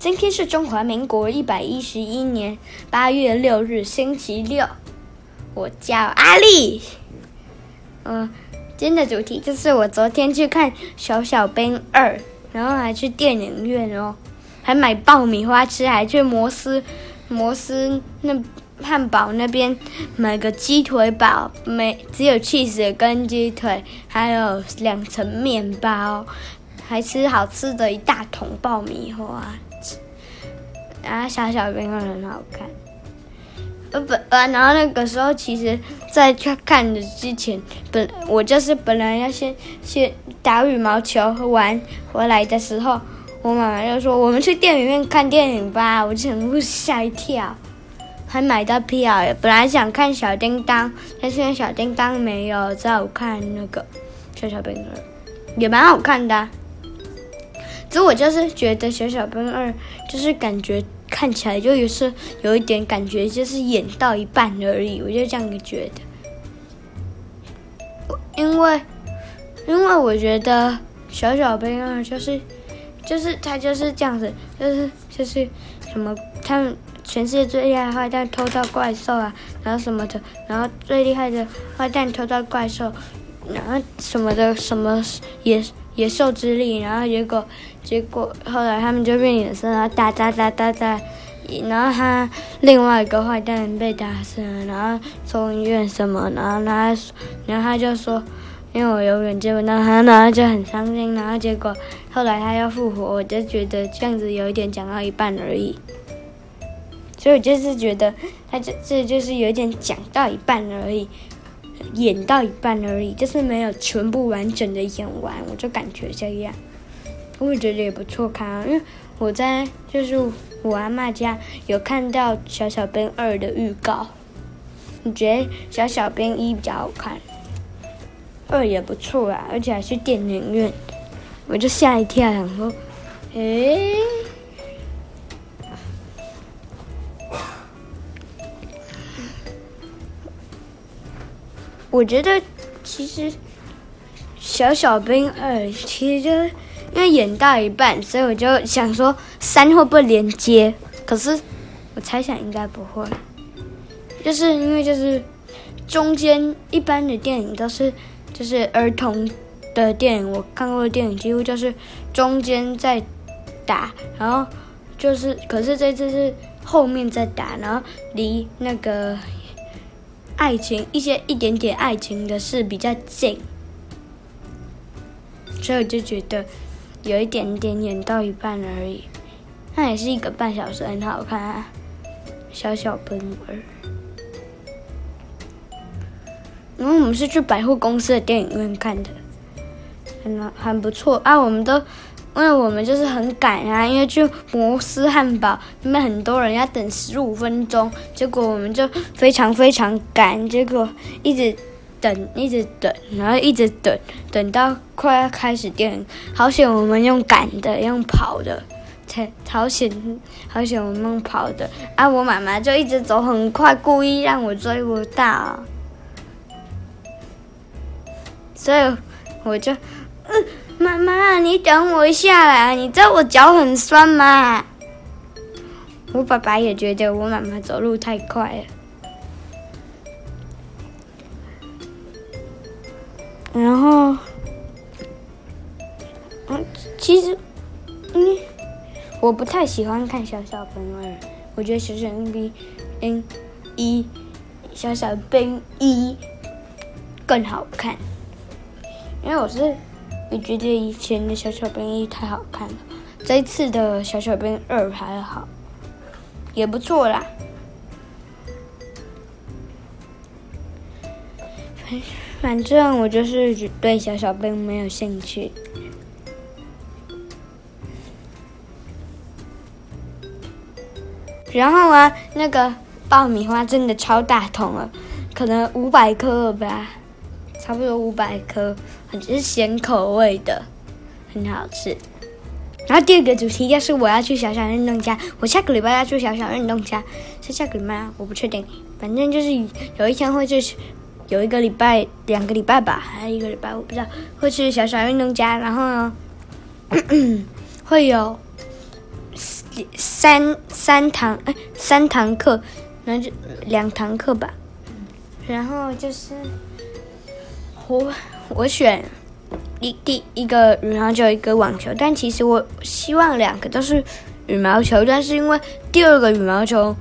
今天是中华民国一百一十一年八月六日，星期六。我叫阿丽。嗯、今天的主题就是我昨天去看《小小兵二》，然后还去电影院哦，还买爆米花吃，还去摩斯摩斯那汉堡那边买个鸡腿堡，没只有 cheese 跟鸡腿，还有两层面包。还吃好吃的一大桶爆米花，然后小小兵二很好看。呃不呃，然后那个时候其实，在去看的之前，本我就是本来要先先打羽毛球玩回来的时候，我妈妈就说我们去电影院看电影吧，我全部吓一跳，还买到票。本来想看小叮当，但是小叮当没有，只好看那个小小兵二，也蛮好看的啊。其实我就是觉得《小小兵二》就是感觉看起来就有是有一点感觉，就是演到一半而已，我就这样觉得。因为，因为我觉得《小小兵啊》就是，就是他就是这样子，就是就是什么，他们全世界最厉害坏蛋偷到怪兽啊，然后什么的，然后最厉害的坏蛋偷到怪兽，然后什么的什么也。野兽之力，然后结果，结果后来他们就变野兽，然后打打打打打，然后他另外一个坏蛋被打死了，然后送医院什么，然后他，然后他就说，因为我永远见不到他，然后就很伤心，然后结果后来他要复活，我就觉得这样子有一点讲到一半而已，所以我就是觉得他这这就是有一点讲到一半而已。演到一半而已，就是没有全部完整的演完，我就感觉这样。我也觉得也不错看啊，因为我在就是我阿嬷家有看到《小小兵二》的预告，你觉得《小小兵一》比较好看，二也不错啊，而且还是电影院，我就吓一跳，想说，诶。我觉得其实小小兵二其实就因为演到一半，所以我就想说三会不会连接？可是我猜想应该不会，就是因为就是中间一般的电影都是就是儿童的电影，我看过的电影几乎就是中间在打，然后就是可是这次是后面在打，然后离那个。爱情一些一点点爱情的事比较近，所以我就觉得有一点点演到一半而已。那也是一个半小时，很好看啊，小小兵二。然后我们是去百货公司的电影院看的，很很不错啊，我们都。因为我们就是很赶啊，因为去摩斯汉堡那边很多人要等十五分钟，结果我们就非常非常赶，结果一直等一直等，然后一直等，等到快要开始电，好险我们用赶的，用跑的，才好险好险我们用跑的啊！我妈妈就一直走很快，故意让我追不到，所以我就嗯。妈妈，你等我一下啦！你知道我脚很酸吗？我爸爸也觉得我妈妈走路太快了。然后，嗯，其实，嗯，我不太喜欢看《小小兵二》，我觉得《小小兵一》、《小小兵一》更好看，因为我是。我觉得以前的小小兵一太好看了，这一次的小小兵二还好，也不错啦。反反正我就是对小小兵没有兴趣。然后啊，那个爆米花真的超大桶了，可能五百克吧。差不多五百颗，很是咸口味的，很好吃。然后第二个主题就是我要去小小运动家，我下个礼拜要去小小运动家，是下个礼拜我不确定，反正就是有一天会去，有一个礼拜、两个礼拜吧，还有一个礼拜我不知道。会去小小运动家，然后呢，会有三三堂哎三堂课，然后就两堂课吧，然后就是我我选一第一个羽毛球一个网球，但其实我希望两个都是羽毛球，但是因为第二个羽毛球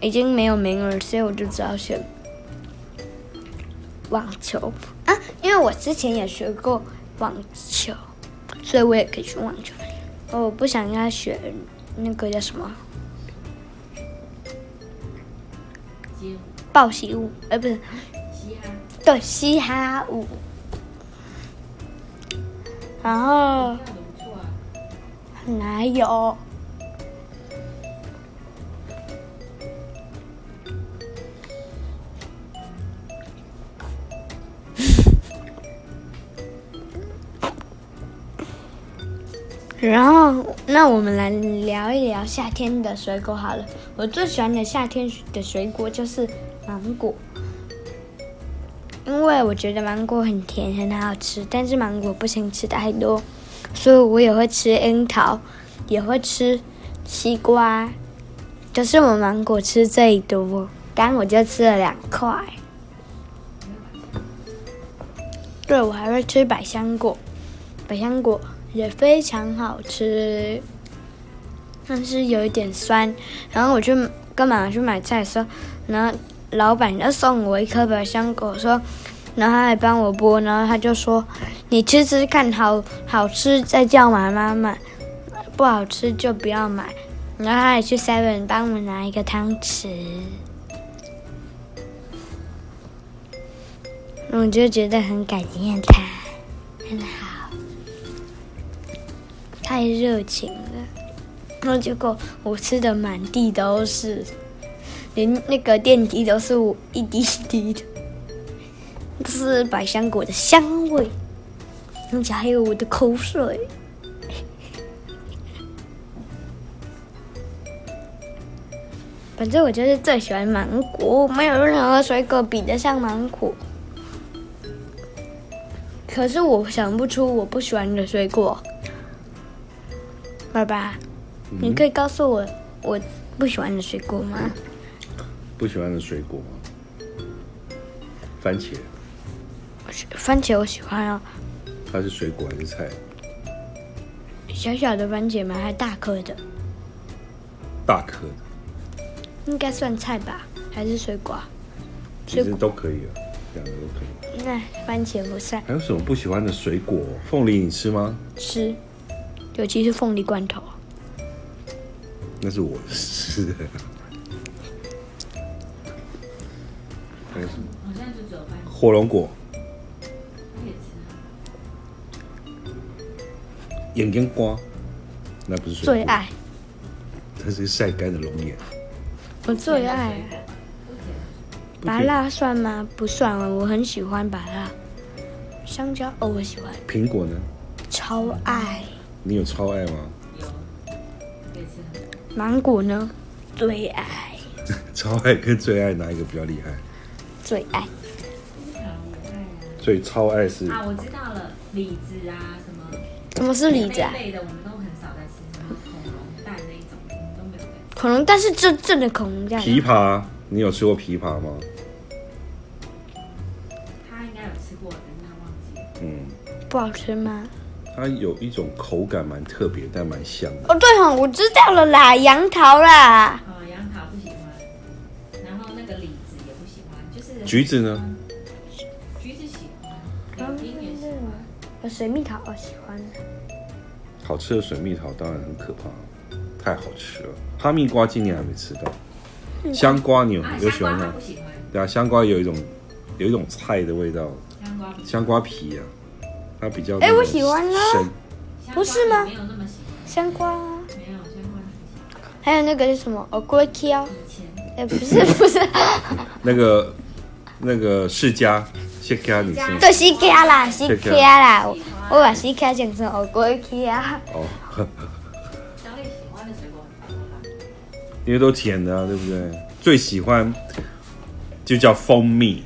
已经没有名额，所以我就只好选网球啊，因为我之前也学过网球，所以我也可以选网球。我不想要选那个叫什么？报喜舞？哎，不是。对，嘻哈舞。然后，哪有？然后，那我们来聊一聊夏天的水果好了。我最喜欢的夏天的水果就是芒果，因为我觉得芒果很甜，很好吃。但是芒果不行吃太多，所以我也会吃樱桃，也会吃西瓜。就是我芒果吃最多，刚我就吃了两块。对，我还会吃百香果，百香果。也非常好吃，但是有一点酸。然后我去跟妈妈去买菜的时候，然后老板要送我一颗百香果，说，然后他还帮我剥，然后他就说：“你吃吃看，好好吃再叫妈妈买，不好吃就不要买。”然后他还去 Seven 帮我拿一个汤匙，我就觉得很感谢他，很好。太热情了，然后结果我吃的满地都是，连那个电梯都是我一滴一滴的，这是百香果的香味，而且还有我的口水。反正我就是最喜欢芒果，没有任何水果比得上芒果。可是我想不出我不喜欢的水果。爸爸，嗯、你可以告诉我我不喜欢的水果吗？不喜欢的水果吗？番茄。番茄我喜欢哦。它是水果还是菜？小小的番茄吗？还大颗的？大颗的。应该算菜吧？还是水果？其实都可以啊，两个都可以。那番茄不算。还有什么不喜欢的水果？凤梨你吃吗？吃。尤其是凤梨罐头，那是我吃的。还有什么？火龙果。眼睛瓜，那不是水。最爱。它是晒干的龙眼。我最爱。芭乐算吗？不算啊，我很喜欢芭乐。香蕉哦，我喜欢。苹果呢？超爱。你有超爱吗？有，芒果呢？最爱。超爱跟最爱哪一个比较厉害？最爱。最超爱是啊，我知道了，李子啊，什么？什么是李子啊？类的我们都很少在吃，什么恐龙蛋那一种，都没有在吃。恐龙蛋是真正的恐龙蛋。枇杷，你有吃过枇杷吗？他应该有吃过，但是他忘记了。嗯。不好吃吗？它有一种口感蛮特别，但蛮香的。哦，对哦，我知道了啦，杨桃啦。哦，橘子呢？橘子喜欢，柳丁也喜欢。水蜜桃我喜欢。好吃的水蜜桃当然很可怕，太好吃了。哈密瓜今年还没吃到，香瓜你有有喜欢吗？不喜欢。对啊，香瓜有一种有一种菜的味道，香瓜香瓜皮啊。它比较哎，我喜欢啊，不是吗？没有那么香瓜啊，没有香瓜。还有那个是什么？哦，龟壳。哎，不是不是。那个那个释迦，释迦你是？对，释迦啦，释迦啦，我把释迦讲成哦龟壳啊。哦。小李喜欢的水果很多吧？因为都甜的啊，对不对？最喜欢就叫蜂蜜。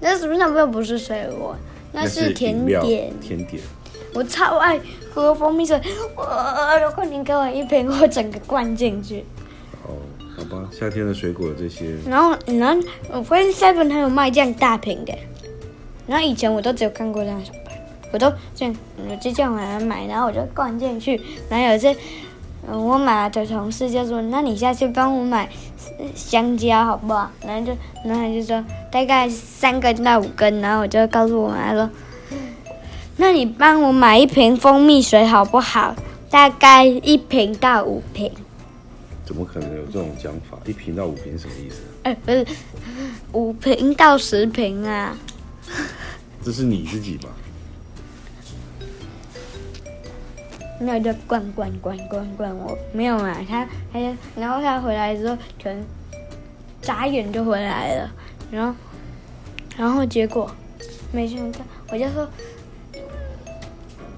那是不是那又不是水果？那是甜点，甜点。我超爱喝蜂蜜水，我如果你给我一瓶，我整个灌进去。夏天的水果这些。然后，然后我发现 Seven 还有卖这样大瓶的，然后以前我都只有看过这样小瓶，我都这样，我就这样来买，然后我就灌进去。然后有一次，嗯，我买的同事就说：“那你下次帮我买香蕉好不好？”然后就，然后他就说大概三根到五根，然后我就告诉我妈说。那你帮我买一瓶蜂蜜水好不好？大概一瓶到五瓶。怎么可能有这种讲法？一瓶到五瓶什么意思？哎、欸，不是，五瓶到十瓶啊。这是你自己吧？那就灌灌灌灌灌，我没有啊。他他就，然后他回来之后，全眨眼就回来了。然后，然后结果没想到，我就说。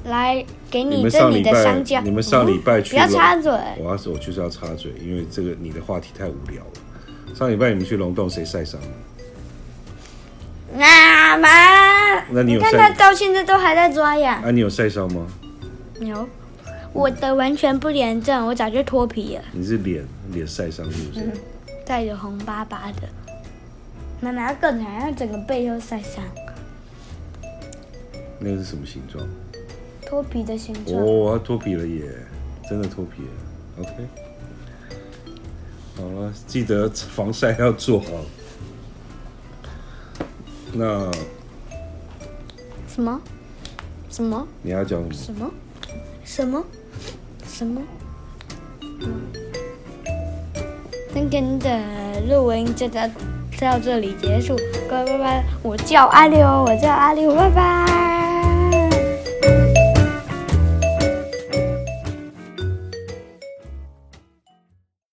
来，给你这里的香蕉。你们上礼拜去、嗯？不要插嘴。我要是我就是要插嘴，因为这个你的话题太无聊了。上礼拜你们去龙洞，谁晒伤了？那妈。那你有？看他到现在都还在抓痒。啊，你有晒伤吗？有，我的完全不炎症，我早就脱皮了。你是脸脸晒伤是不是？带着红巴巴的。妈妈更惨，他整个背都晒伤。那个是什么形状？脱皮的形状。哦，脱皮了耶！真的脱皮了。OK，好了，记得防晒要做好。那什么？什么？你要讲什么？什么？什么？嗯，今天的录音就到到这里结束，各位拜拜。我叫阿六，我叫阿六，拜拜。